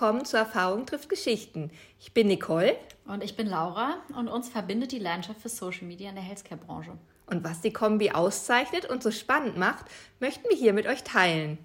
willkommen zur Erfahrung trifft Geschichten. Ich bin Nicole. Und ich bin Laura. Und uns verbindet die Leidenschaft für Social Media in der Healthcare-Branche. Und was die Kombi auszeichnet und so spannend macht, möchten wir hier mit euch teilen.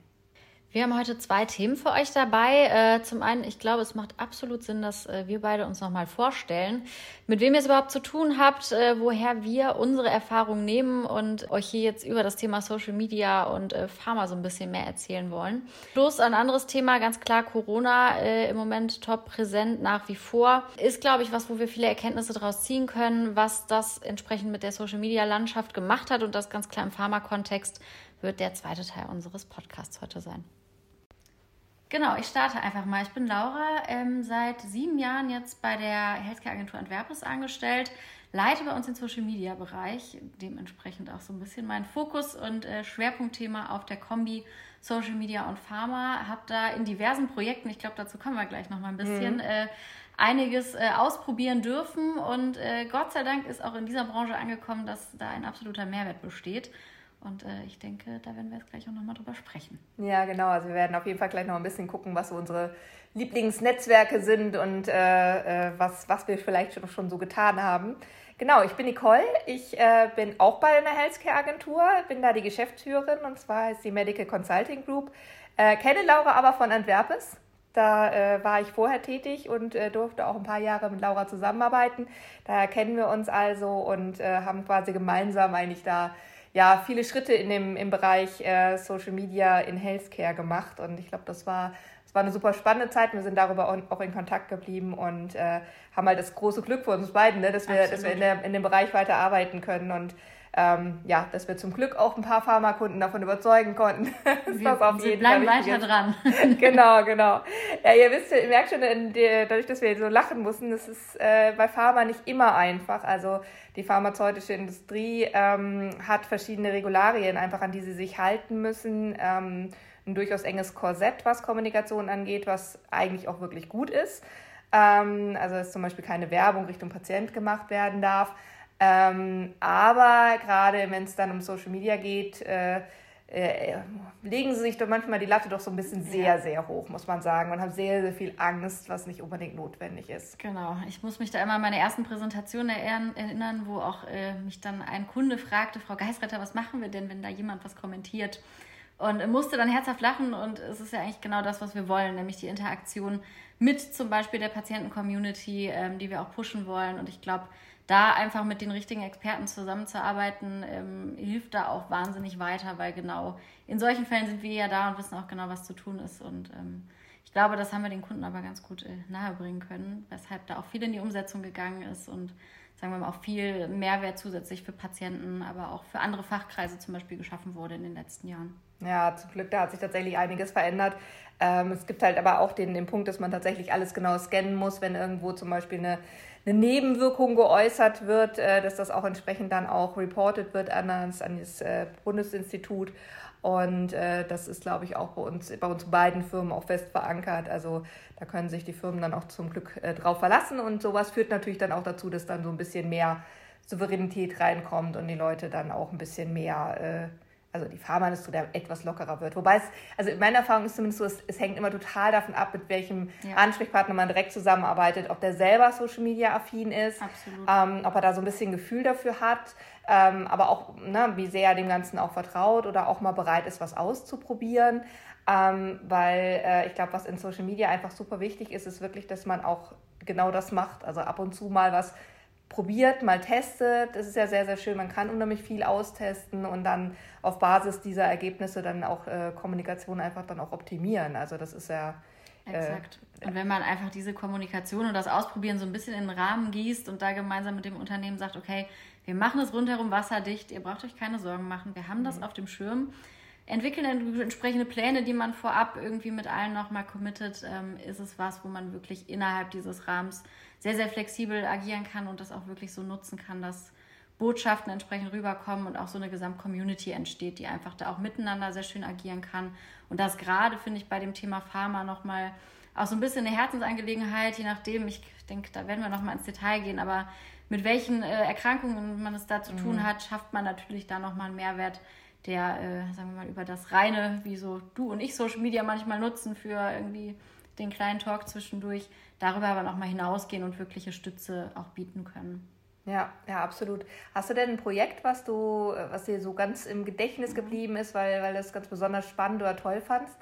Wir haben heute zwei Themen für euch dabei. Äh, zum einen, ich glaube, es macht absolut Sinn, dass äh, wir beide uns nochmal vorstellen, mit wem ihr es überhaupt zu tun habt, äh, woher wir unsere Erfahrungen nehmen und euch hier jetzt über das Thema Social Media und Pharma so ein bisschen mehr erzählen wollen. Plus ein anderes Thema, ganz klar Corona im Moment top präsent nach wie vor. Ist, glaube ich, was, wo wir viele Erkenntnisse daraus ziehen können, was das entsprechend mit der Social Media Landschaft gemacht hat und das ganz klar im Pharmakontext wird der zweite Teil unseres Podcasts heute sein. Genau, ich starte einfach mal. Ich bin Laura, ähm, seit sieben Jahren jetzt bei der Healthcare-Agentur Antwerpes angestellt, leite bei uns den Social-Media-Bereich, dementsprechend auch so ein bisschen mein Fokus und äh, Schwerpunktthema auf der Kombi Social Media und Pharma. Habe da in diversen Projekten, ich glaube, dazu kommen wir gleich noch mal ein bisschen, mhm. äh, einiges äh, ausprobieren dürfen und äh, Gott sei Dank ist auch in dieser Branche angekommen, dass da ein absoluter Mehrwert besteht. Und äh, ich denke, da werden wir jetzt gleich auch nochmal drüber sprechen. Ja, genau. Also wir werden auf jeden Fall gleich noch ein bisschen gucken, was so unsere Lieblingsnetzwerke sind und äh, äh, was, was wir vielleicht schon, schon so getan haben. Genau, ich bin Nicole. Ich äh, bin auch bei einer Healthcare-Agentur, bin da die Geschäftsführerin und zwar ist die Medical Consulting Group. Äh, kenne Laura aber von Antwerpes. Da äh, war ich vorher tätig und äh, durfte auch ein paar Jahre mit Laura zusammenarbeiten. Daher kennen wir uns also und äh, haben quasi gemeinsam eigentlich da ja, viele Schritte in dem, im Bereich äh, Social Media in Healthcare gemacht. Und ich glaube, das war, das war eine super spannende Zeit. Wir sind darüber auch in Kontakt geblieben und äh, haben halt das große Glück für uns beiden, ne, dass wir, dass wir in, der, in dem Bereich weiter arbeiten können. Und ähm, ja, dass wir zum Glück auch ein paar Pharmakunden davon überzeugen konnten. das wir, auf jeden bleiben Fall weiter dran. genau, genau. Ja, ihr wisst, ihr merkt schon, der, dadurch, dass wir so lachen mussten, das ist äh, bei Pharma nicht immer einfach. Also die pharmazeutische Industrie ähm, hat verschiedene Regularien, einfach an die sie sich halten müssen. Ähm, ein durchaus enges Korsett, was Kommunikation angeht, was eigentlich auch wirklich gut ist. Ähm, also dass zum Beispiel keine Werbung Richtung Patient gemacht werden darf. Ähm, aber gerade wenn es dann um Social Media geht, äh, äh, legen sie sich doch manchmal die Latte doch so ein bisschen sehr, ja. sehr hoch, muss man sagen, und haben sehr, sehr viel Angst, was nicht unbedingt notwendig ist. Genau. Ich muss mich da immer an meine ersten Präsentationen erinnern, wo auch äh, mich dann ein Kunde fragte, Frau Geisretter, was machen wir denn, wenn da jemand was kommentiert? Und musste dann herzhaft lachen und es ist ja eigentlich genau das, was wir wollen, nämlich die Interaktion mit zum Beispiel der Patienten-Community, ähm, die wir auch pushen wollen. Und ich glaube, da einfach mit den richtigen Experten zusammenzuarbeiten, ähm, hilft da auch wahnsinnig weiter, weil genau in solchen Fällen sind wir ja da und wissen auch genau, was zu tun ist. Und ähm, ich glaube, das haben wir den Kunden aber ganz gut äh, nahebringen können, weshalb da auch viel in die Umsetzung gegangen ist und sagen wir mal auch viel Mehrwert zusätzlich für Patienten, aber auch für andere Fachkreise zum Beispiel geschaffen wurde in den letzten Jahren. Ja, zum Glück, da hat sich tatsächlich einiges verändert. Ähm, es gibt halt aber auch den, den Punkt, dass man tatsächlich alles genau scannen muss, wenn irgendwo zum Beispiel eine eine Nebenwirkung geäußert wird, äh, dass das auch entsprechend dann auch reported wird an das, an das äh, Bundesinstitut. Und äh, das ist, glaube ich, auch bei uns, bei uns beiden Firmen auch fest verankert. Also da können sich die Firmen dann auch zum Glück äh, drauf verlassen. Und sowas führt natürlich dann auch dazu, dass dann so ein bisschen mehr Souveränität reinkommt und die Leute dann auch ein bisschen mehr äh, also die Pharmaindustrie da etwas lockerer wird. Wobei es, also in meiner Erfahrung ist zumindest so, es, es hängt immer total davon ab, mit welchem ja. Ansprechpartner man direkt zusammenarbeitet, ob der selber Social Media affin ist, ähm, ob er da so ein bisschen Gefühl dafür hat, ähm, aber auch, ne, wie sehr er dem Ganzen auch vertraut oder auch mal bereit ist, was auszuprobieren. Ähm, weil äh, ich glaube, was in Social Media einfach super wichtig ist, ist wirklich, dass man auch genau das macht. Also ab und zu mal was probiert, mal testet. Das ist ja sehr, sehr schön. Man kann unheimlich viel austesten und dann auf Basis dieser Ergebnisse dann auch äh, Kommunikation einfach dann auch optimieren. Also das ist ja. Äh, Exakt. Und wenn man einfach diese Kommunikation und das Ausprobieren so ein bisschen in den Rahmen gießt und da gemeinsam mit dem Unternehmen sagt, okay, wir machen es rundherum wasserdicht, ihr braucht euch keine Sorgen machen, wir haben das mhm. auf dem Schirm, entwickeln entsprechende Pläne, die man vorab irgendwie mit allen nochmal committet, ähm, ist es was, wo man wirklich innerhalb dieses Rahmens sehr, sehr flexibel agieren kann und das auch wirklich so nutzen kann, dass Botschaften entsprechend rüberkommen und auch so eine Gesamtcommunity entsteht, die einfach da auch miteinander sehr schön agieren kann. Und das gerade finde ich bei dem Thema Pharma nochmal auch so ein bisschen eine Herzensangelegenheit, je nachdem, ich denke, da werden wir nochmal ins Detail gehen, aber mit welchen äh, Erkrankungen man es da zu tun mhm. hat, schafft man natürlich da nochmal einen Mehrwert, der, äh, sagen wir mal, über das reine, wie so du und ich Social Media manchmal nutzen für irgendwie den kleinen Talk zwischendurch, darüber aber nochmal hinausgehen und wirkliche Stütze auch bieten können. Ja, ja, absolut. Hast du denn ein Projekt, was du, was dir so ganz im Gedächtnis mhm. geblieben ist, weil, weil du es ganz besonders spannend oder toll fandst?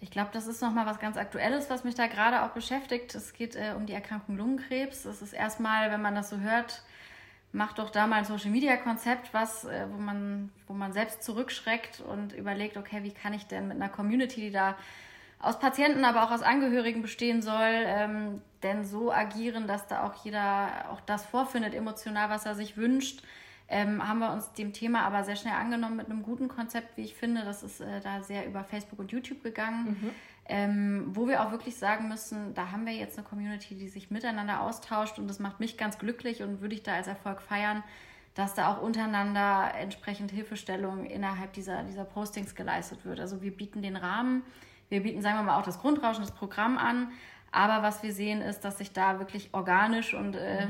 Ich glaube, das ist nochmal was ganz Aktuelles, was mich da gerade auch beschäftigt. Es geht äh, um die Erkrankung Lungenkrebs. Das ist erstmal, wenn man das so hört, macht doch da mal ein Social Media Konzept, was, äh, wo, man, wo man selbst zurückschreckt und überlegt, okay, wie kann ich denn mit einer Community, die da aus Patienten, aber auch aus Angehörigen bestehen soll, ähm, denn so agieren, dass da auch jeder auch das vorfindet, emotional, was er sich wünscht. Ähm, haben wir uns dem Thema aber sehr schnell angenommen mit einem guten Konzept, wie ich finde. Das ist äh, da sehr über Facebook und YouTube gegangen, mhm. Ähm, wo wir auch wirklich sagen müssen, da haben wir jetzt eine Community, die sich miteinander austauscht und das macht mich ganz glücklich und würde ich da als Erfolg feiern, dass da auch untereinander entsprechend Hilfestellung innerhalb dieser, dieser Postings geleistet wird. Also wir bieten den Rahmen, wir bieten, sagen wir mal, auch das Grundrauschen, das Programm an. Aber was wir sehen, ist, dass sich da wirklich organisch und äh,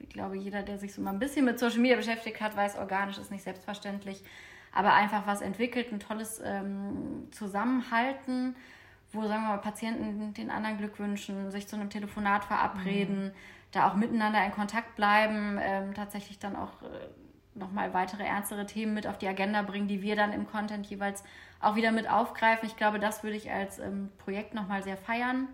ich glaube, jeder, der sich so mal ein bisschen mit Social Media beschäftigt hat, weiß, organisch ist nicht selbstverständlich. Aber einfach was entwickelt, ein tolles ähm, Zusammenhalten, wo, sagen wir mal, Patienten den anderen Glück wünschen, sich zu einem Telefonat verabreden, mhm. da auch miteinander in Kontakt bleiben, ähm, tatsächlich dann auch äh, nochmal weitere ernstere Themen mit auf die Agenda bringen, die wir dann im Content jeweils auch wieder mit aufgreifen. Ich glaube, das würde ich als ähm, Projekt nochmal sehr feiern.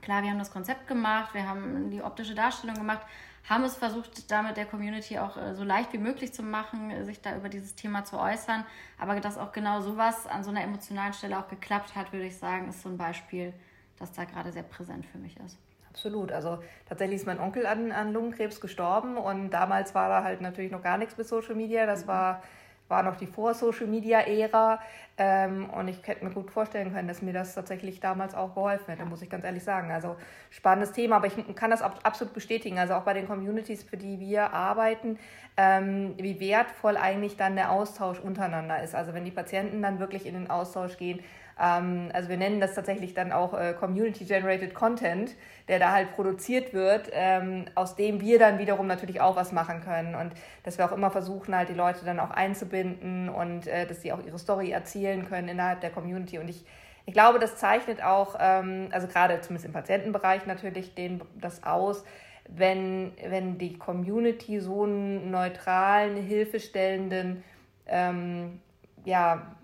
Klar, wir haben das Konzept gemacht, wir haben die optische Darstellung gemacht, haben es versucht, damit der Community auch äh, so leicht wie möglich zu machen, sich da über dieses Thema zu äußern. Aber dass auch genau sowas an so einer emotionalen Stelle auch geklappt hat, würde ich sagen, ist so ein Beispiel, das da gerade sehr präsent für mich ist. Absolut. Also tatsächlich ist mein Onkel an, an Lungenkrebs gestorben und damals war da halt natürlich noch gar nichts mit Social Media. Das mhm. war war noch die Vor-Social-Media-Ära. Ähm, und ich hätte mir gut vorstellen können, dass mir das tatsächlich damals auch geholfen hätte, muss ich ganz ehrlich sagen. Also spannendes Thema, aber ich kann das absolut bestätigen. Also auch bei den Communities, für die wir arbeiten, ähm, wie wertvoll eigentlich dann der Austausch untereinander ist. Also wenn die Patienten dann wirklich in den Austausch gehen, ähm, also wir nennen das tatsächlich dann auch äh, Community-Generated Content, der da halt produziert wird, ähm, aus dem wir dann wiederum natürlich auch was machen können. Und dass wir auch immer versuchen, halt die Leute dann auch einzubinden und äh, dass sie auch ihre Story erzählen können innerhalb der Community. Und ich, ich glaube, das zeichnet auch, ähm, also gerade zumindest im Patientenbereich natürlich den, das aus, wenn, wenn die Community so einen neutralen, hilfestellenden ähm, ja,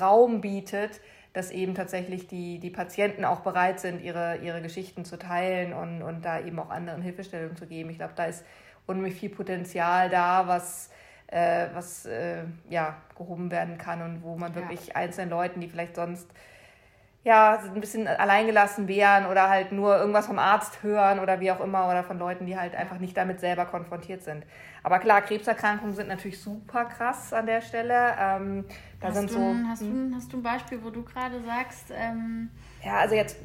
Raum bietet, dass eben tatsächlich die, die Patienten auch bereit sind, ihre, ihre Geschichten zu teilen und, und da eben auch anderen Hilfestellungen zu geben. Ich glaube, da ist unheimlich viel Potenzial da, was, äh, was äh, ja, gehoben werden kann und wo man wirklich ja. einzelnen Leuten, die vielleicht sonst ja, ein bisschen alleingelassen wären oder halt nur irgendwas vom Arzt hören oder wie auch immer oder von Leuten, die halt einfach nicht damit selber konfrontiert sind. Aber klar, Krebserkrankungen sind natürlich super krass an der Stelle. Ähm, da hast, sind du, so, hast, hm? du, hast du ein Beispiel, wo du gerade sagst, ähm, ja, also jetzt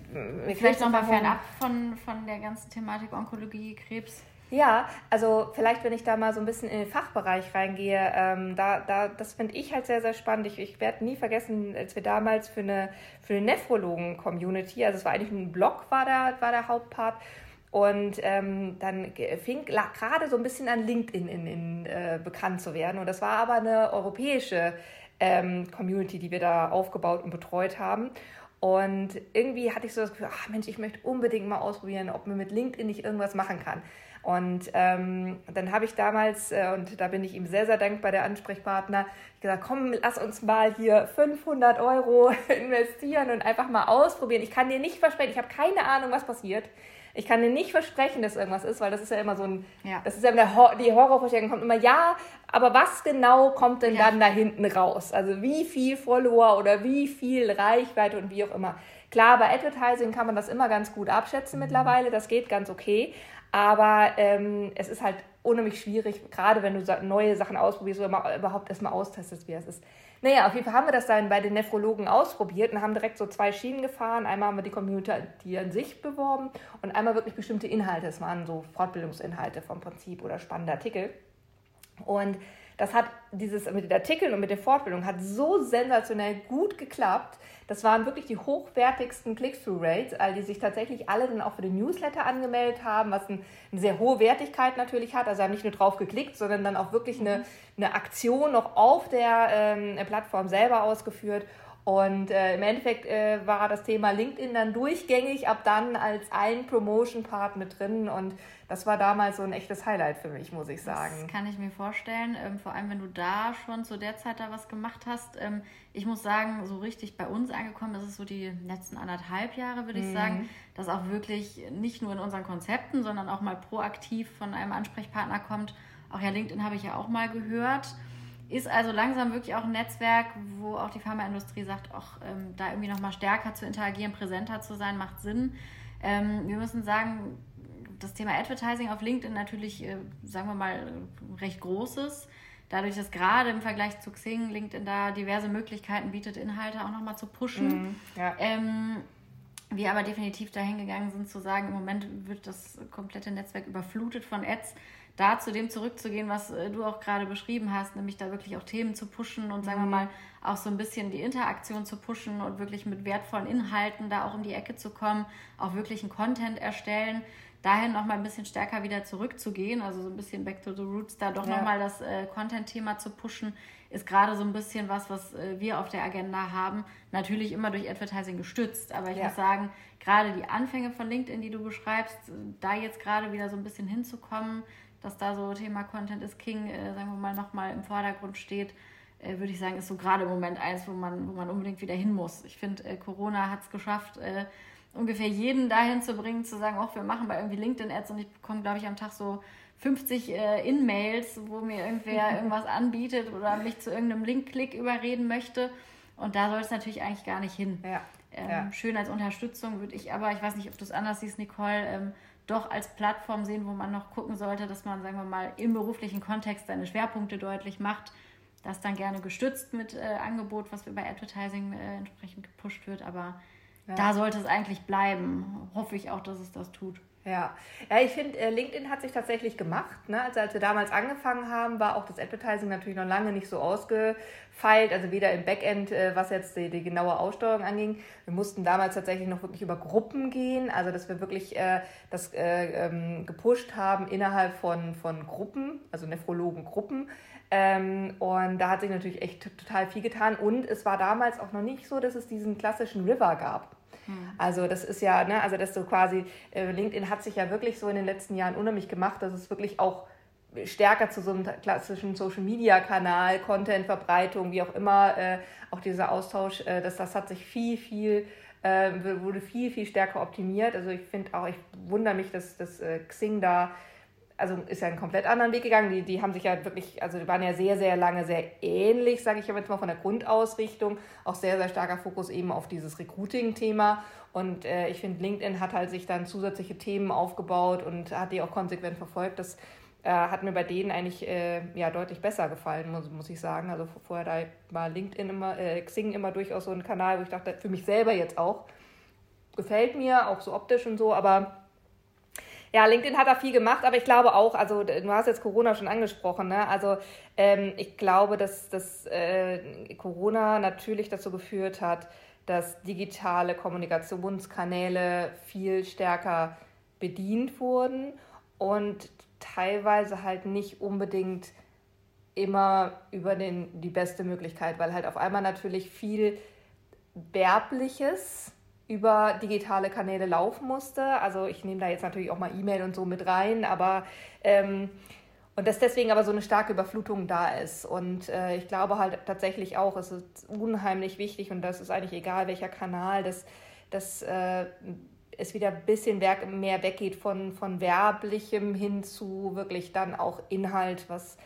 vielleicht nochmal fernab von, von der ganzen Thematik Onkologie, Krebs? Ja, also vielleicht, wenn ich da mal so ein bisschen in den Fachbereich reingehe, ähm, da, da, das finde ich halt sehr, sehr spannend. Ich, ich werde nie vergessen, als wir damals für eine, für eine Nephrologen-Community, also es war eigentlich ein Blog, war der, war der Hauptpart. Und ähm, dann fing gerade so ein bisschen an LinkedIn in, in, äh, bekannt zu werden. Und das war aber eine europäische ähm, Community, die wir da aufgebaut und betreut haben. Und irgendwie hatte ich so das Gefühl, ach Mensch, ich möchte unbedingt mal ausprobieren, ob man mit LinkedIn nicht irgendwas machen kann. Und ähm, dann habe ich damals, äh, und da bin ich ihm sehr, sehr dankbar, der Ansprechpartner, gesagt, komm, lass uns mal hier 500 Euro investieren und einfach mal ausprobieren. Ich kann dir nicht versprechen, ich habe keine Ahnung, was passiert. Ich kann dir nicht versprechen, dass irgendwas ist, weil das ist ja immer so ein, ja. das ist ja der Hor die Horrorvorstellung kommt immer, ja, aber was genau kommt denn ja. dann da hinten raus? Also wie viel Follower oder wie viel Reichweite und wie auch immer. Klar, bei Advertising kann man das immer ganz gut abschätzen mhm. mittlerweile, das geht ganz okay. Aber ähm, es ist halt unheimlich schwierig, gerade wenn du neue Sachen ausprobierst oder überhaupt erstmal austestest, wie es ist. Naja, auf jeden Fall haben wir das dann bei den Nephrologen ausprobiert und haben direkt so zwei Schienen gefahren. Einmal haben wir die Community an sich beworben und einmal wirklich bestimmte Inhalte. Es waren so Fortbildungsinhalte vom Prinzip oder spannende Artikel. Und das hat dieses mit den Artikeln und mit der Fortbildung hat so sensationell gut geklappt. Das waren wirklich die hochwertigsten Click-Through-Rates, all die sich tatsächlich alle dann auch für den Newsletter angemeldet haben, was ein, eine sehr hohe Wertigkeit natürlich hat. Also haben nicht nur drauf geklickt, sondern dann auch wirklich eine, eine Aktion noch auf der ähm, Plattform selber ausgeführt. Und äh, im Endeffekt äh, war das Thema LinkedIn dann durchgängig, ab dann als ein Promotion-Part mit drin. Und das war damals so ein echtes Highlight für mich, muss ich sagen. Das kann ich mir vorstellen, ähm, vor allem wenn du da schon zu der Zeit da was gemacht hast. Ähm, ich muss sagen, so richtig bei uns angekommen ist es so die letzten anderthalb Jahre, würde ich mhm. sagen, dass auch wirklich nicht nur in unseren Konzepten, sondern auch mal proaktiv von einem Ansprechpartner kommt. Auch ja, LinkedIn habe ich ja auch mal gehört. Ist also langsam wirklich auch ein Netzwerk, wo auch die Pharmaindustrie sagt, auch ähm, da irgendwie nochmal stärker zu interagieren, präsenter zu sein, macht Sinn. Ähm, wir müssen sagen, das Thema Advertising auf LinkedIn natürlich, äh, sagen wir mal, recht groß ist. Dadurch, dass gerade im Vergleich zu Xing LinkedIn da diverse Möglichkeiten bietet, Inhalte auch nochmal zu pushen. Mm, ja. ähm, wir aber definitiv dahin gegangen sind zu sagen, im Moment wird das komplette Netzwerk überflutet von Ads da zu dem zurückzugehen, was äh, du auch gerade beschrieben hast, nämlich da wirklich auch Themen zu pushen und sagen wir mhm. mal auch so ein bisschen die Interaktion zu pushen und wirklich mit wertvollen Inhalten da auch um die Ecke zu kommen, auch wirklich einen Content erstellen, dahin nochmal ein bisschen stärker wieder zurückzugehen, also so ein bisschen back to the roots, da doch ja. nochmal das äh, Content-Thema zu pushen, ist gerade so ein bisschen was, was äh, wir auf der Agenda haben. Natürlich immer durch Advertising gestützt, aber ich ja. muss sagen, gerade die Anfänge von LinkedIn, die du beschreibst, da jetzt gerade wieder so ein bisschen hinzukommen, dass da so Thema Content is King, äh, sagen wir mal, nochmal im Vordergrund steht, äh, würde ich sagen, ist so gerade im Moment eins, wo man, wo man unbedingt wieder hin muss. Ich finde, äh, Corona hat es geschafft, äh, ungefähr jeden dahin zu bringen, zu sagen, auch wir machen bei irgendwie LinkedIn-Ads und ich bekomme, glaube ich, am Tag so 50 äh, In-Mails, wo mir irgendwer irgendwas anbietet oder mich zu irgendeinem Link-Klick überreden möchte. Und da soll es natürlich eigentlich gar nicht hin. Ja. Ähm, ja. Schön als Unterstützung würde ich aber, ich weiß nicht, ob du es anders siehst, Nicole, ähm, doch als Plattform sehen, wo man noch gucken sollte, dass man, sagen wir mal, im beruflichen Kontext seine Schwerpunkte deutlich macht. Das dann gerne gestützt mit äh, Angebot, was bei Advertising äh, entsprechend gepusht wird. Aber ja. da sollte es eigentlich bleiben. Hoffe ich auch, dass es das tut. Ja, ja ich finde, äh, LinkedIn hat sich tatsächlich gemacht. Ne? Also als wir damals angefangen haben, war auch das Advertising natürlich noch lange nicht so ausgefeilt, also weder im Backend, äh, was jetzt die, die genaue Aussteuerung anging. Wir mussten damals tatsächlich noch wirklich über Gruppen gehen, also dass wir wirklich äh, das äh, ähm, gepusht haben innerhalb von, von Gruppen, also Nephrologengruppen. Ähm, und da hat sich natürlich echt total viel getan. Und es war damals auch noch nicht so, dass es diesen klassischen River gab. Hm. Also das ist ja, ne, also dass du quasi, äh, LinkedIn hat sich ja wirklich so in den letzten Jahren unheimlich gemacht, dass es wirklich auch stärker zu so einem klassischen Social-Media-Kanal, Content-Verbreitung, wie auch immer, äh, auch dieser Austausch, äh, das, das hat sich viel, viel, wurde viel, viel stärker optimiert. Also ich finde auch, ich wundere mich, dass, dass Xing da also ist ja einen komplett anderen Weg gegangen. Die, die haben sich ja wirklich, also die waren ja sehr, sehr lange sehr ähnlich, sage ich jetzt mal von der Grundausrichtung. Auch sehr, sehr starker Fokus eben auf dieses Recruiting-Thema. Und äh, ich finde, LinkedIn hat halt sich dann zusätzliche Themen aufgebaut und hat die auch konsequent verfolgt. Das äh, hat mir bei denen eigentlich äh, ja deutlich besser gefallen, muss, muss ich sagen. Also vorher da war LinkedIn immer, äh, Xing immer durchaus so ein Kanal, wo ich dachte, für mich selber jetzt auch, gefällt mir, auch so optisch und so, aber ja, LinkedIn hat da viel gemacht, aber ich glaube auch, also du hast jetzt Corona schon angesprochen, ne? Also ähm, ich glaube, dass, dass äh, Corona natürlich dazu geführt hat, dass digitale Kommunikationskanäle viel stärker bedient wurden und teilweise halt nicht unbedingt immer über den, die beste Möglichkeit, weil halt auf einmal natürlich viel Werbliches über digitale Kanäle laufen musste. Also ich nehme da jetzt natürlich auch mal E-Mail und so mit rein, aber ähm, und dass deswegen aber so eine starke Überflutung da ist. Und äh, ich glaube halt tatsächlich auch, es ist unheimlich wichtig und das ist eigentlich egal, welcher Kanal, dass, dass äh, es wieder ein bisschen mehr weggeht von, von werblichem hin zu wirklich dann auch Inhalt, was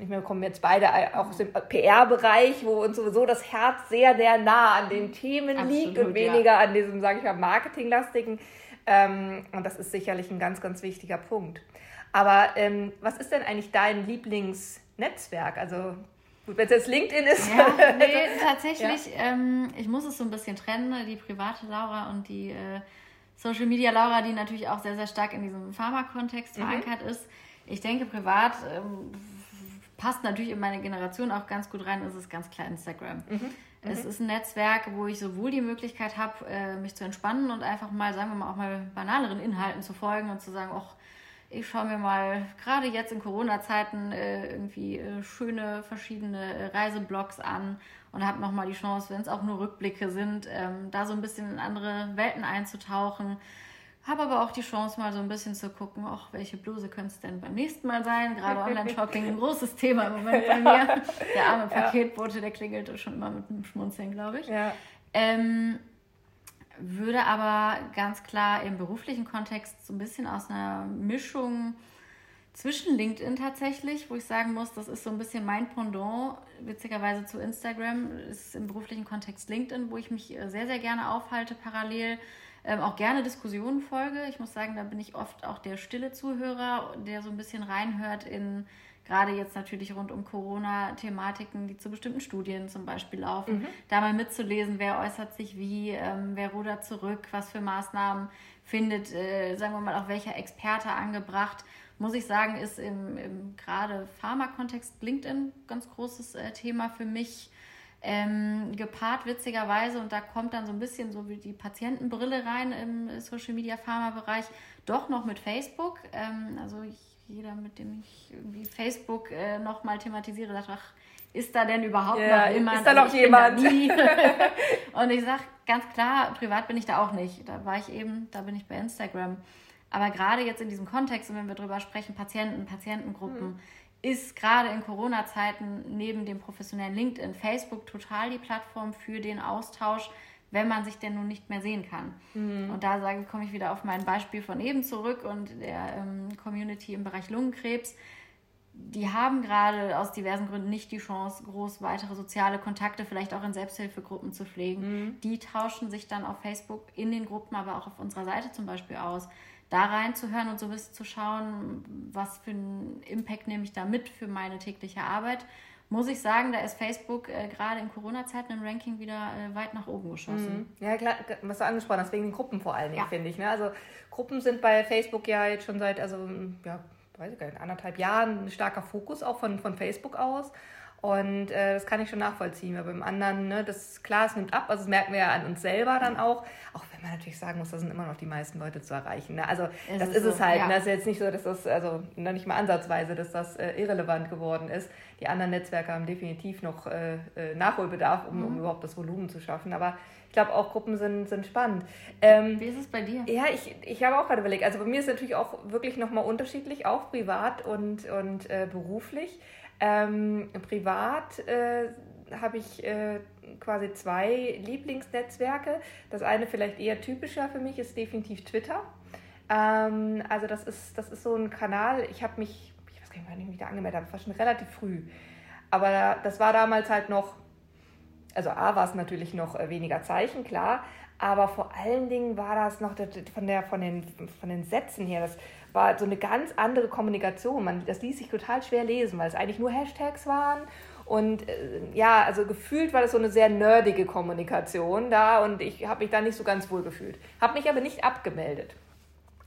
ich meine, wir kommen jetzt beide auch aus dem PR-Bereich, wo uns sowieso das Herz sehr, sehr nah an den Themen Absolut, liegt und weniger ja. an diesem, sage ich mal, marketinglastigen. Ähm, und das ist sicherlich ein ganz, ganz wichtiger Punkt. Aber ähm, was ist denn eigentlich dein Lieblingsnetzwerk? Also Gut, wenn es jetzt LinkedIn ist. Ja, nee, tatsächlich, ja. Ähm, ich muss es so ein bisschen trennen, die private Laura und die äh, Social Media Laura, die natürlich auch sehr, sehr stark in diesem Pharma-Kontext mhm. verankert ist. Ich denke, privat ähm, passt natürlich in meine Generation auch ganz gut rein, ist es ganz klar Instagram. Mhm. Es mhm. ist ein Netzwerk, wo ich sowohl die Möglichkeit habe, äh, mich zu entspannen und einfach mal, sagen wir mal, auch mal banaleren Inhalten zu folgen und zu sagen, ach, ich schaue mir mal gerade jetzt in Corona-Zeiten äh, irgendwie äh, schöne verschiedene Reiseblogs an und habe nochmal die Chance, wenn es auch nur Rückblicke sind, ähm, da so ein bisschen in andere Welten einzutauchen habe aber auch die Chance, mal so ein bisschen zu gucken, auch welche Bluse könnte es denn beim nächsten Mal sein. Gerade Online-Shopping ein großes Thema im Moment bei mir. Der arme Paketbote, der klingelte schon immer mit einem Schmunzeln, glaube ich. Ja. Ähm, würde aber ganz klar im beruflichen Kontext so ein bisschen aus einer Mischung zwischen LinkedIn tatsächlich, wo ich sagen muss, das ist so ein bisschen mein Pendant, witzigerweise zu Instagram, ist im beruflichen Kontext LinkedIn, wo ich mich äh, sehr, sehr gerne aufhalte parallel ähm, auch gerne Diskussionen folge. Ich muss sagen, da bin ich oft auch der stille Zuhörer, der so ein bisschen reinhört in gerade jetzt natürlich rund um Corona-Thematiken, die zu bestimmten Studien zum Beispiel laufen, mhm. da mal mitzulesen, wer äußert sich wie, ähm, wer rudert zurück, was für Maßnahmen findet, äh, sagen wir mal, auch welcher Experte angebracht. Muss ich sagen, ist im, im gerade Pharma-Kontext LinkedIn ganz großes äh, Thema für mich. Ähm, gepaart witzigerweise, und da kommt dann so ein bisschen so wie die Patientenbrille rein im Social Media Pharma-Bereich, doch noch mit Facebook. Ähm, also ich, jeder, mit dem ich irgendwie Facebook äh, nochmal thematisiere, sagt, ach, ist da denn überhaupt ja, noch jemand? Ist da noch also jemand? und ich sage ganz klar, privat bin ich da auch nicht. Da war ich eben, da bin ich bei Instagram. Aber gerade jetzt in diesem Kontext, und wenn wir darüber sprechen, Patienten, Patientengruppen, hm ist gerade in Corona-Zeiten neben dem professionellen LinkedIn, Facebook total die Plattform für den Austausch, wenn man sich denn nun nicht mehr sehen kann. Mhm. Und da sage, komme ich wieder auf mein Beispiel von eben zurück und der ähm, Community im Bereich Lungenkrebs. Die haben gerade aus diversen Gründen nicht die Chance, groß weitere soziale Kontakte, vielleicht auch in Selbsthilfegruppen zu pflegen. Mhm. Die tauschen sich dann auf Facebook in den Gruppen, aber auch auf unserer Seite zum Beispiel aus da reinzuhören und so ein bisschen zu schauen, was für einen Impact nehme ich da mit für meine tägliche Arbeit, muss ich sagen, da ist Facebook äh, gerade in Corona-Zeiten im Ranking wieder äh, weit nach oben geschossen. Mhm. Ja, klar, was du angesprochen hast, wegen den Gruppen vor allen Dingen, ja. finde ich. Ne? Also Gruppen sind bei Facebook ja jetzt schon seit, also ja, weiß ich gar nicht, anderthalb Jahren ein starker Fokus auch von, von Facebook aus. Und äh, das kann ich schon nachvollziehen. Aber beim anderen, ne, das klar, es nimmt ab. Also das merken wir ja an uns selber dann auch. Auch wenn man natürlich sagen muss, da sind immer noch die meisten Leute zu erreichen. Ne? Also ist das ist so, es halt. Ja. Ne? Das ist jetzt nicht so, dass das, also noch nicht mal ansatzweise, dass das äh, irrelevant geworden ist. Die anderen Netzwerke haben definitiv noch äh, äh Nachholbedarf, um, mhm. um überhaupt das Volumen zu schaffen. Aber ich glaube, auch Gruppen sind, sind spannend. Ähm, Wie ist es bei dir? Ja, ich, ich habe auch gerade überlegt. Also bei mir ist es natürlich auch wirklich nochmal unterschiedlich, auch privat und, und äh, beruflich. Ähm, privat äh, habe ich äh, quasi zwei Lieblingsnetzwerke. Das eine vielleicht eher typischer für mich ist definitiv Twitter. Ähm, also das ist, das ist so ein Kanal, ich habe mich, ich weiß gar nicht, wann ich mich da angemeldet habe, war schon relativ früh. Aber das war damals halt noch, also A war es natürlich noch äh, weniger Zeichen, klar, aber vor allen Dingen war das noch von, der, von, den, von den Sätzen her, das war so eine ganz andere Kommunikation. Man, das ließ sich total schwer lesen, weil es eigentlich nur Hashtags waren. Und äh, ja, also gefühlt war das so eine sehr nerdige Kommunikation da und ich habe mich da nicht so ganz wohl gefühlt. Habe mich aber nicht abgemeldet.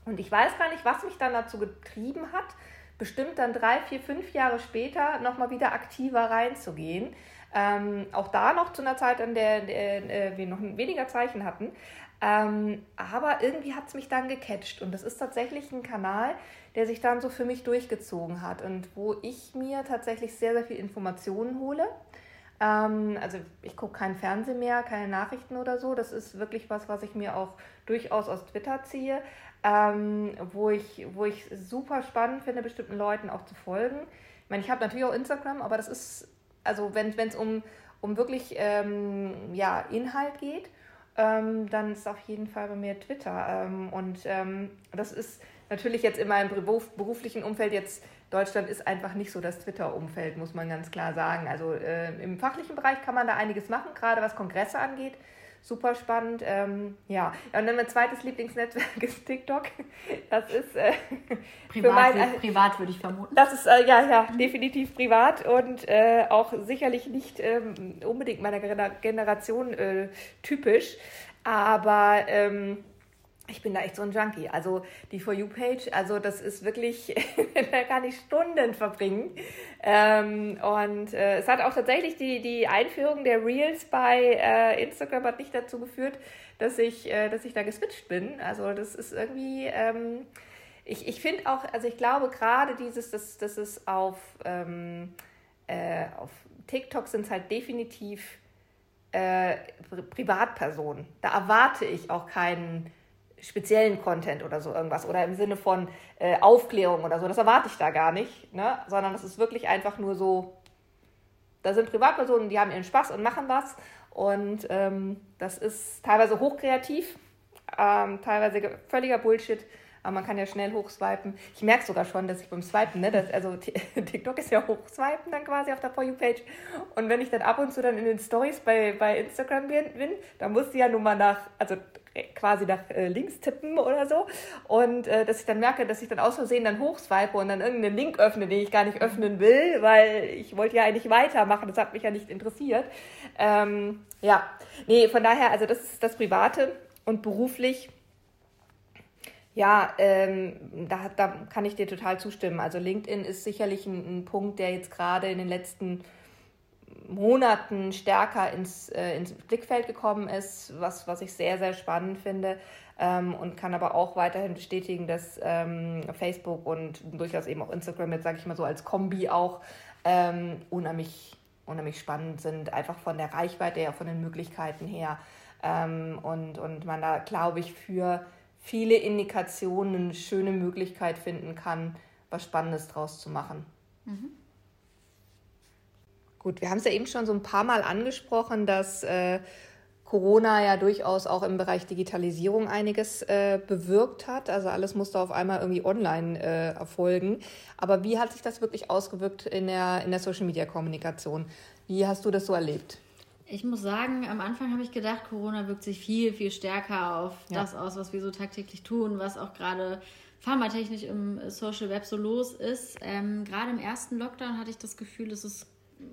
Und ich weiß gar nicht, was mich dann dazu getrieben hat, bestimmt dann drei, vier, fünf Jahre später nochmal wieder aktiver reinzugehen. Ähm, auch da noch zu einer Zeit, an der, äh, wir noch weniger Zeichen hatten. Ähm, aber irgendwie hat es mich dann gecatcht und das ist tatsächlich ein Kanal, der sich dann so für mich durchgezogen hat und wo ich mir tatsächlich sehr, sehr viel Informationen hole. Ähm, also ich gucke kein Fernsehen mehr, keine Nachrichten oder so. Das ist wirklich was, was ich mir auch durchaus aus Twitter ziehe, ähm, wo, ich, wo ich super spannend finde, bestimmten Leuten auch zu folgen. Ich meine, ich habe natürlich auch Instagram, aber das ist, also wenn es um, um wirklich ähm, ja, Inhalt geht, ähm, dann ist auf jeden Fall bei mir Twitter. Ähm, und ähm, das ist natürlich jetzt in meinem Beruf, beruflichen Umfeld jetzt, Deutschland ist einfach nicht so das Twitter-Umfeld, muss man ganz klar sagen. Also äh, im fachlichen Bereich kann man da einiges machen, gerade was Kongresse angeht super spannend. Ähm, ja. und dann mein zweites Lieblingsnetzwerk ist TikTok. Das ist äh, privat, mein, äh, privat würde ich vermuten. Das ist äh, ja, ja definitiv privat und äh, auch sicherlich nicht ähm, unbedingt meiner Generation äh, typisch. Aber ähm, ich bin da echt so ein Junkie. Also die For You-Page, also das ist wirklich, da kann ich Stunden verbringen. Ähm, und äh, es hat auch tatsächlich die, die Einführung der Reels bei äh, Instagram hat nicht dazu geführt, dass ich, äh, dass ich da geswitcht bin. Also das ist irgendwie, ähm, ich, ich finde auch, also ich glaube gerade dieses, dass, dass es auf, ähm, äh, auf TikTok sind es halt definitiv äh, Privatpersonen. Da erwarte ich auch keinen speziellen Content oder so irgendwas oder im Sinne von äh, Aufklärung oder so. Das erwarte ich da gar nicht, ne? sondern das ist wirklich einfach nur so, da sind Privatpersonen, die haben ihren Spaß und machen was und ähm, das ist teilweise hochkreativ, ähm, teilweise völliger Bullshit aber man kann ja schnell hochswipen. Ich merke sogar schon, dass ich beim Swipen, ne, das, also TikTok ist ja hochswipen dann quasi auf der For You-Page. Und wenn ich dann ab und zu dann in den Stories bei, bei Instagram bin, dann muss ich ja nun mal nach, also quasi nach äh, links tippen oder so. Und äh, dass ich dann merke, dass ich dann aus Versehen dann hochswipe und dann irgendeinen Link öffne, den ich gar nicht öffnen will, weil ich wollte ja eigentlich weitermachen. Das hat mich ja nicht interessiert. Ähm, ja, nee, von daher, also das ist das Private und beruflich ja, ähm, da, da kann ich dir total zustimmen. Also LinkedIn ist sicherlich ein, ein Punkt, der jetzt gerade in den letzten Monaten stärker ins, äh, ins Blickfeld gekommen ist, was, was ich sehr, sehr spannend finde. Ähm, und kann aber auch weiterhin bestätigen, dass ähm, Facebook und durchaus eben auch Instagram jetzt, sage ich mal so, als Kombi auch ähm, unheimlich, unheimlich spannend sind, einfach von der Reichweite her, von den Möglichkeiten her. Ähm, und, und man da, glaube ich, für viele Indikationen eine schöne Möglichkeit finden kann, was Spannendes draus zu machen. Mhm. Gut, wir haben es ja eben schon so ein paar Mal angesprochen, dass äh, Corona ja durchaus auch im Bereich Digitalisierung einiges äh, bewirkt hat. Also alles musste auf einmal irgendwie online äh, erfolgen. Aber wie hat sich das wirklich ausgewirkt in der, in der Social-Media-Kommunikation? Wie hast du das so erlebt? Ich muss sagen, am Anfang habe ich gedacht, Corona wirkt sich viel, viel stärker auf ja. das aus, was wir so tagtäglich tun, was auch gerade pharmatechnisch im Social Web so los ist. Ähm, gerade im ersten Lockdown hatte ich das Gefühl, es ist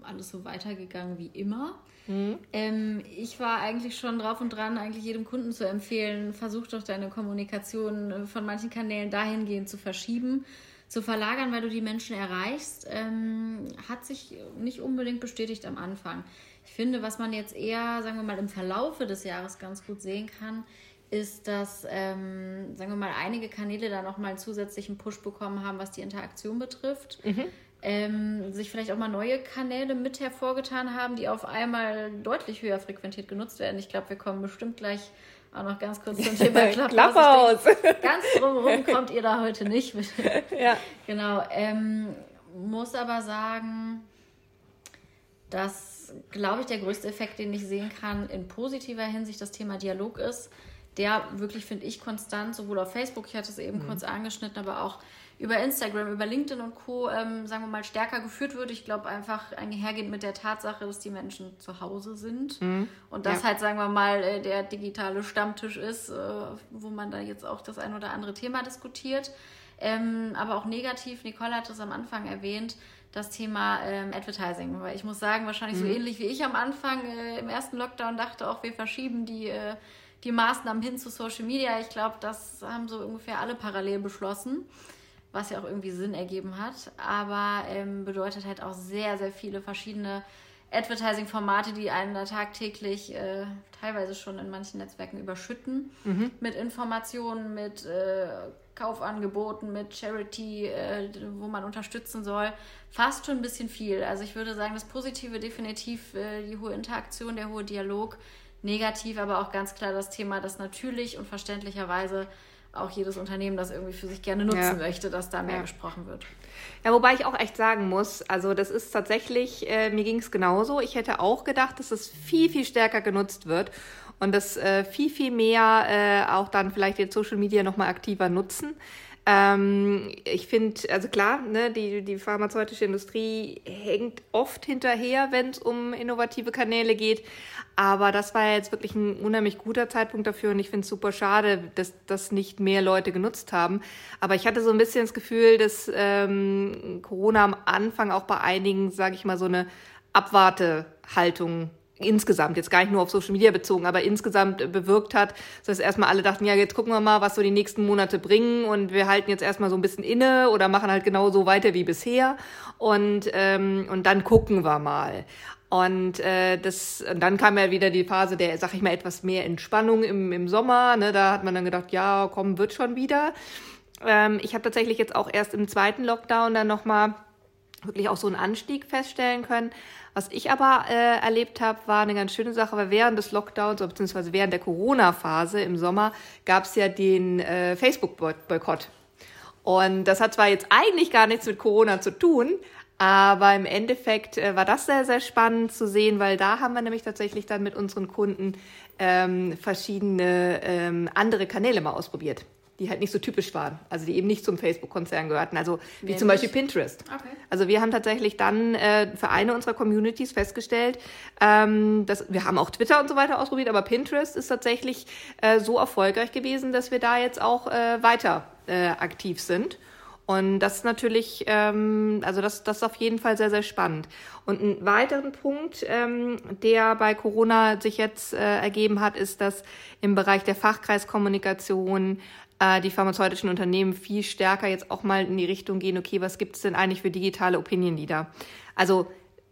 alles so weitergegangen wie immer. Mhm. Ähm, ich war eigentlich schon drauf und dran, eigentlich jedem Kunden zu empfehlen, versuch doch deine Kommunikation von manchen Kanälen dahingehend zu verschieben, zu verlagern, weil du die Menschen erreichst. Ähm, hat sich nicht unbedingt bestätigt am Anfang. Ich finde, was man jetzt eher, sagen wir mal, im Verlaufe des Jahres ganz gut sehen kann, ist, dass, ähm, sagen wir mal, einige Kanäle da nochmal einen zusätzlichen Push bekommen haben, was die Interaktion betrifft. Mhm. Ähm, sich vielleicht auch mal neue Kanäle mit hervorgetan haben, die auf einmal deutlich höher frequentiert genutzt werden. Ich glaube, wir kommen bestimmt gleich auch noch ganz kurz zum Thema Clubhouse. ganz drumherum kommt ihr da heute nicht. ja. Genau. Ähm, muss aber sagen, dass glaube ich, der größte Effekt, den ich sehen kann, in positiver Hinsicht das Thema Dialog ist, der wirklich, finde ich, konstant, sowohl auf Facebook, ich hatte es eben mhm. kurz angeschnitten, aber auch über Instagram, über LinkedIn und Co., ähm, sagen wir mal, stärker geführt wird. Ich glaube einfach einhergeht mit der Tatsache, dass die Menschen zu Hause sind mhm. und das ja. halt, sagen wir mal, äh, der digitale Stammtisch ist, äh, wo man da jetzt auch das ein oder andere Thema diskutiert. Ähm, aber auch negativ, Nicole hat es am Anfang erwähnt, das Thema ähm, Advertising. Weil ich muss sagen, wahrscheinlich mhm. so ähnlich wie ich am Anfang äh, im ersten Lockdown dachte, auch wir verschieben die, äh, die Maßnahmen hin zu Social Media. Ich glaube, das haben so ungefähr alle parallel beschlossen, was ja auch irgendwie Sinn ergeben hat. Aber ähm, bedeutet halt auch sehr, sehr viele verschiedene Advertising-Formate, die einen da tagtäglich äh, teilweise schon in manchen Netzwerken überschütten mhm. mit Informationen, mit äh, Kaufangeboten, mit Charity, äh, wo man unterstützen soll. Fast schon ein bisschen viel. Also ich würde sagen, das Positive definitiv äh, die hohe Interaktion, der hohe Dialog. Negativ aber auch ganz klar das Thema, dass natürlich und verständlicherweise auch jedes Unternehmen das irgendwie für sich gerne nutzen ja. möchte, dass da mehr ja. gesprochen wird. Ja, wobei ich auch echt sagen muss, also das ist tatsächlich, äh, mir ging es genauso. Ich hätte auch gedacht, dass es viel, viel stärker genutzt wird und das äh, viel, viel mehr äh, auch dann vielleicht jetzt Social Media nochmal aktiver nutzen. Ähm, ich finde, also klar, ne, die, die pharmazeutische Industrie hängt oft hinterher, wenn es um innovative Kanäle geht. Aber das war jetzt wirklich ein unheimlich guter Zeitpunkt dafür und ich finde es super schade, dass das nicht mehr Leute genutzt haben. Aber ich hatte so ein bisschen das Gefühl, dass ähm, Corona am Anfang auch bei einigen, sage ich mal, so eine Abwartehaltung insgesamt, jetzt gar nicht nur auf Social Media bezogen, aber insgesamt bewirkt hat, dass erstmal alle dachten, ja, jetzt gucken wir mal, was so die nächsten Monate bringen und wir halten jetzt erstmal so ein bisschen inne oder machen halt genau so weiter wie bisher und, ähm, und dann gucken wir mal. Und äh, das, und dann kam ja wieder die Phase der, sag ich mal, etwas mehr Entspannung im, im Sommer. Ne? Da hat man dann gedacht, ja, komm, wird schon wieder. Ähm, ich habe tatsächlich jetzt auch erst im zweiten Lockdown dann nochmal wirklich auch so einen Anstieg feststellen können. Was ich aber äh, erlebt habe, war eine ganz schöne Sache, weil während des Lockdowns, beziehungsweise während der Corona-Phase im Sommer, gab es ja den äh, Facebook-Boykott. Und das hat zwar jetzt eigentlich gar nichts mit Corona zu tun, aber im Endeffekt äh, war das sehr, sehr spannend zu sehen, weil da haben wir nämlich tatsächlich dann mit unseren Kunden ähm, verschiedene ähm, andere Kanäle mal ausprobiert die halt nicht so typisch waren, also die eben nicht zum Facebook-Konzern gehörten, also wie zum Beispiel Pinterest. Okay. Also wir haben tatsächlich dann äh, für eine unserer Communities festgestellt, ähm, dass wir haben auch Twitter und so weiter ausprobiert, aber Pinterest ist tatsächlich äh, so erfolgreich gewesen, dass wir da jetzt auch äh, weiter äh, aktiv sind. Und das ist natürlich, ähm, also das, das ist auf jeden Fall sehr, sehr spannend. Und ein weiterer Punkt, ähm, der bei Corona sich jetzt äh, ergeben hat, ist, dass im Bereich der Fachkreiskommunikation äh, die pharmazeutischen Unternehmen viel stärker jetzt auch mal in die Richtung gehen, okay, was gibt es denn eigentlich für digitale Opinion Leader? Also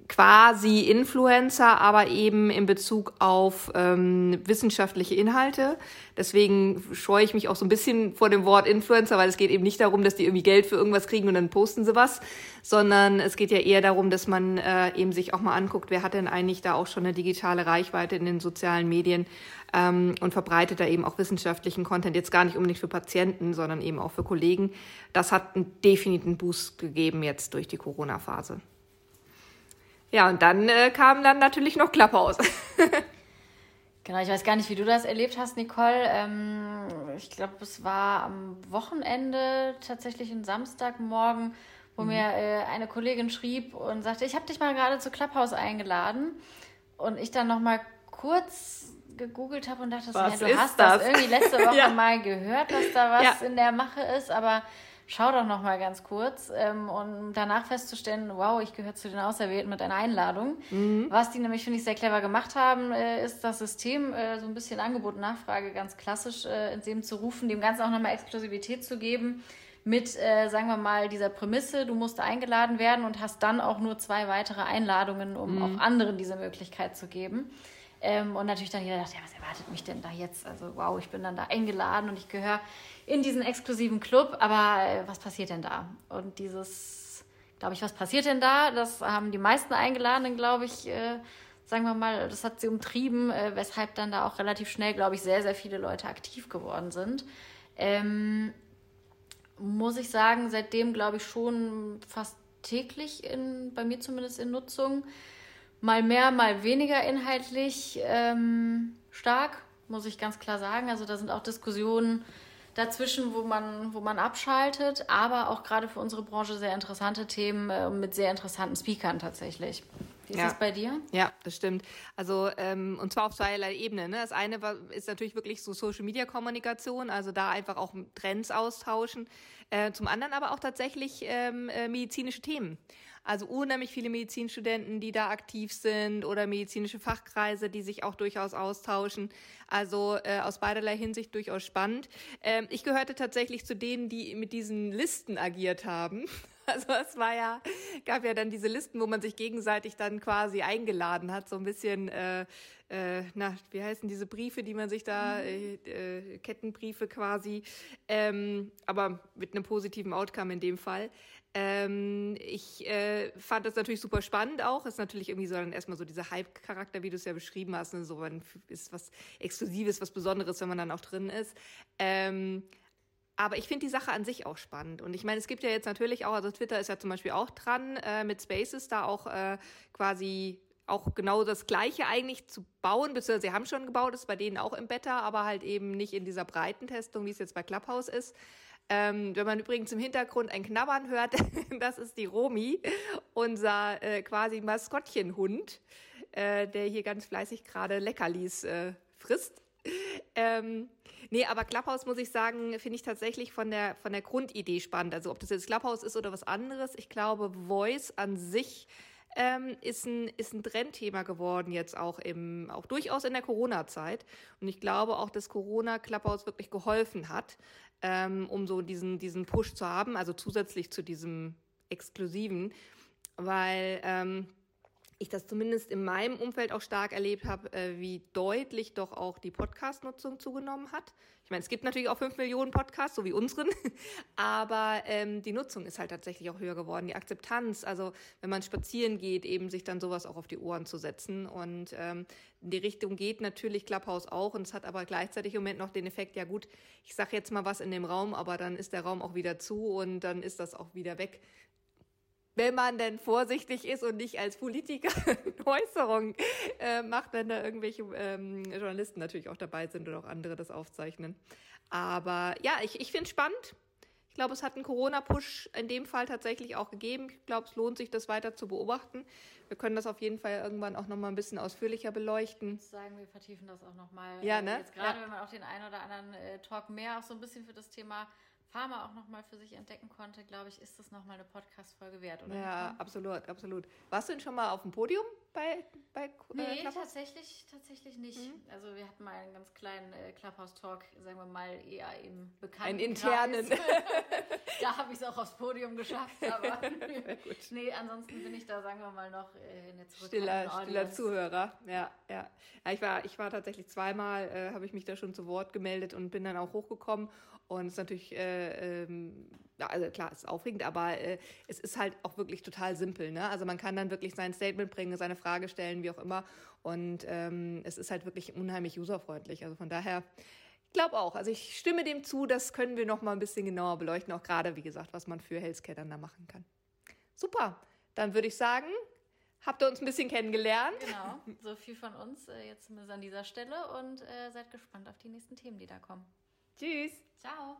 quasi Influencer, aber eben in Bezug auf ähm, wissenschaftliche Inhalte. Deswegen scheue ich mich auch so ein bisschen vor dem Wort Influencer, weil es geht eben nicht darum, dass die irgendwie Geld für irgendwas kriegen und dann posten sie was, sondern es geht ja eher darum, dass man äh, eben sich auch mal anguckt, wer hat denn eigentlich da auch schon eine digitale Reichweite in den sozialen Medien ähm, und verbreitet da eben auch wissenschaftlichen Content, jetzt gar nicht unbedingt für Patienten, sondern eben auch für Kollegen. Das hat einen definitiven Boost gegeben jetzt durch die Corona-Phase. Ja, und dann äh, kam dann natürlich noch Klapphaus. genau, ich weiß gar nicht, wie du das erlebt hast, Nicole. Ähm, ich glaube, es war am Wochenende, tatsächlich ein Samstagmorgen, wo mhm. mir äh, eine Kollegin schrieb und sagte, ich habe dich mal gerade zu Klapphaus eingeladen. Und ich dann noch mal kurz gegoogelt habe und dachte, was ja, du hast das? das? irgendwie letzte Woche ja. mal gehört, dass da was ja. in der Mache ist, aber schau doch noch mal ganz kurz ähm, und danach festzustellen, wow, ich gehöre zu den Auserwählten mit einer Einladung. Mhm. Was die nämlich, finde ich, sehr clever gemacht haben, äh, ist das System, äh, so ein bisschen Angebot und Nachfrage ganz klassisch äh, ins Leben zu rufen, dem Ganzen auch nochmal Exklusivität zu geben mit, äh, sagen wir mal, dieser Prämisse, du musst eingeladen werden und hast dann auch nur zwei weitere Einladungen, um mhm. auch anderen diese Möglichkeit zu geben. Ähm, und natürlich dann jeder dachte, ja, was erwartet mich denn da jetzt? Also wow, ich bin dann da eingeladen und ich gehöre in diesen exklusiven Club, aber äh, was passiert denn da? Und dieses, glaube ich, was passiert denn da? Das haben die meisten Eingeladenen, glaube ich, äh, sagen wir mal, das hat sie umtrieben, äh, weshalb dann da auch relativ schnell, glaube ich, sehr, sehr viele Leute aktiv geworden sind. Ähm, muss ich sagen, seitdem glaube ich schon fast täglich in, bei mir zumindest in Nutzung mal mehr, mal weniger inhaltlich ähm, stark, muss ich ganz klar sagen. Also da sind auch Diskussionen dazwischen, wo man, wo man abschaltet, aber auch gerade für unsere Branche sehr interessante Themen äh, mit sehr interessanten Speakern tatsächlich. Wie ist ja. das bei dir? Ja, das stimmt. Also, ähm, und zwar auf zweierlei Ebene. Ne? Das eine war, ist natürlich wirklich so Social Media Kommunikation, also da einfach auch Trends austauschen. Äh, zum anderen aber auch tatsächlich ähm, äh, medizinische Themen. Also unheimlich viele Medizinstudenten, die da aktiv sind oder medizinische Fachkreise, die sich auch durchaus austauschen. Also äh, aus beiderlei Hinsicht durchaus spannend. Ähm, ich gehörte tatsächlich zu denen, die mit diesen Listen agiert haben. Also es war ja, gab ja dann diese Listen, wo man sich gegenseitig dann quasi eingeladen hat, so ein bisschen, äh, äh, na, wie heißen diese Briefe, die man sich da, äh, äh, Kettenbriefe quasi, ähm, aber mit einem positiven Outcome in dem Fall. Ähm, ich äh, fand das natürlich super spannend auch. Ist natürlich irgendwie so dann erstmal so dieser Hype-Charakter, wie du es ja beschrieben hast. Ne? So man ist was Exklusives, was Besonderes, wenn man dann auch drin ist. Ähm, aber ich finde die Sache an sich auch spannend. Und ich meine, es gibt ja jetzt natürlich auch, also Twitter ist ja zum Beispiel auch dran, äh, mit Spaces da auch äh, quasi auch genau das Gleiche eigentlich zu bauen, beziehungsweise sie haben schon gebaut, ist bei denen auch im Beta, aber halt eben nicht in dieser breiten Testung, wie es jetzt bei Clubhouse ist. Ähm, wenn man übrigens im Hintergrund ein Knabbern hört, das ist die Romi, unser äh, quasi Maskottchenhund, äh, der hier ganz fleißig gerade Leckerlis äh, frisst. Ähm, nee, aber Clubhouse muss ich sagen, finde ich tatsächlich von der, von der Grundidee spannend. Also ob das jetzt Clubhouse ist oder was anderes. Ich glaube, Voice an sich ähm, ist, ein, ist ein Trendthema geworden jetzt auch im, auch durchaus in der Corona-Zeit. Und ich glaube auch, dass Corona Clubhouse wirklich geholfen hat, ähm, um so diesen, diesen Push zu haben, also zusätzlich zu diesem exklusiven, weil ähm, ich das zumindest in meinem Umfeld auch stark erlebt habe, äh, wie deutlich doch auch die Podcast-Nutzung zugenommen hat. Ich meine, es gibt natürlich auch fünf Millionen Podcasts, so wie unseren, aber ähm, die Nutzung ist halt tatsächlich auch höher geworden. Die Akzeptanz, also wenn man spazieren geht, eben sich dann sowas auch auf die Ohren zu setzen. Und ähm, in die Richtung geht natürlich Clubhouse auch und es hat aber gleichzeitig im Moment noch den Effekt, ja gut, ich sage jetzt mal was in dem Raum, aber dann ist der Raum auch wieder zu und dann ist das auch wieder weg wenn man denn vorsichtig ist und nicht als Politiker Äußerungen äh, macht, wenn da irgendwelche ähm, Journalisten natürlich auch dabei sind oder auch andere das aufzeichnen. Aber ja, ich, ich finde spannend. Ich glaube, es hat einen Corona-Push in dem Fall tatsächlich auch gegeben. Ich glaube, es lohnt sich, das weiter zu beobachten. Wir können das auf jeden Fall irgendwann auch noch mal ein bisschen ausführlicher beleuchten. Ich sagen, wir vertiefen das auch noch mal. Ja, ne? Jetzt gerade, ja. wenn man auch den einen oder anderen äh, Talk mehr auch so ein bisschen für das Thema Pharma auch nochmal für sich entdecken konnte, glaube ich, ist das nochmal eine Podcast-Folge wert, oder? Ja, absolut, absolut. Warst du denn schon mal auf dem Podium bei, bei äh, Nee, Clubhouse? tatsächlich, tatsächlich nicht. Mhm. Also wir hatten mal einen ganz kleinen äh, Clubhouse-Talk, sagen wir mal, eher im bekannten Einen internen. da habe ich es auch aufs Podium geschafft, aber nee, ansonsten bin ich da, sagen wir mal, noch äh, in der stiller, stiller Zuhörer. Ja, ja. ja. ich war, ich war tatsächlich zweimal, äh, habe ich mich da schon zu Wort gemeldet und bin dann auch hochgekommen. Und es ist natürlich, äh, ähm, ja, also klar, es ist aufregend, aber äh, es ist halt auch wirklich total simpel. Ne? Also man kann dann wirklich sein Statement bringen, seine Frage stellen, wie auch immer. Und ähm, es ist halt wirklich unheimlich userfreundlich. Also von daher ich glaube auch. Also ich stimme dem zu, das können wir noch mal ein bisschen genauer beleuchten, auch gerade, wie gesagt, was man für Healthcare dann da machen kann. Super. Dann würde ich sagen, habt ihr uns ein bisschen kennengelernt. Genau, so viel von uns äh, jetzt an dieser Stelle und äh, seid gespannt auf die nächsten Themen, die da kommen. Tschüss. Ciao.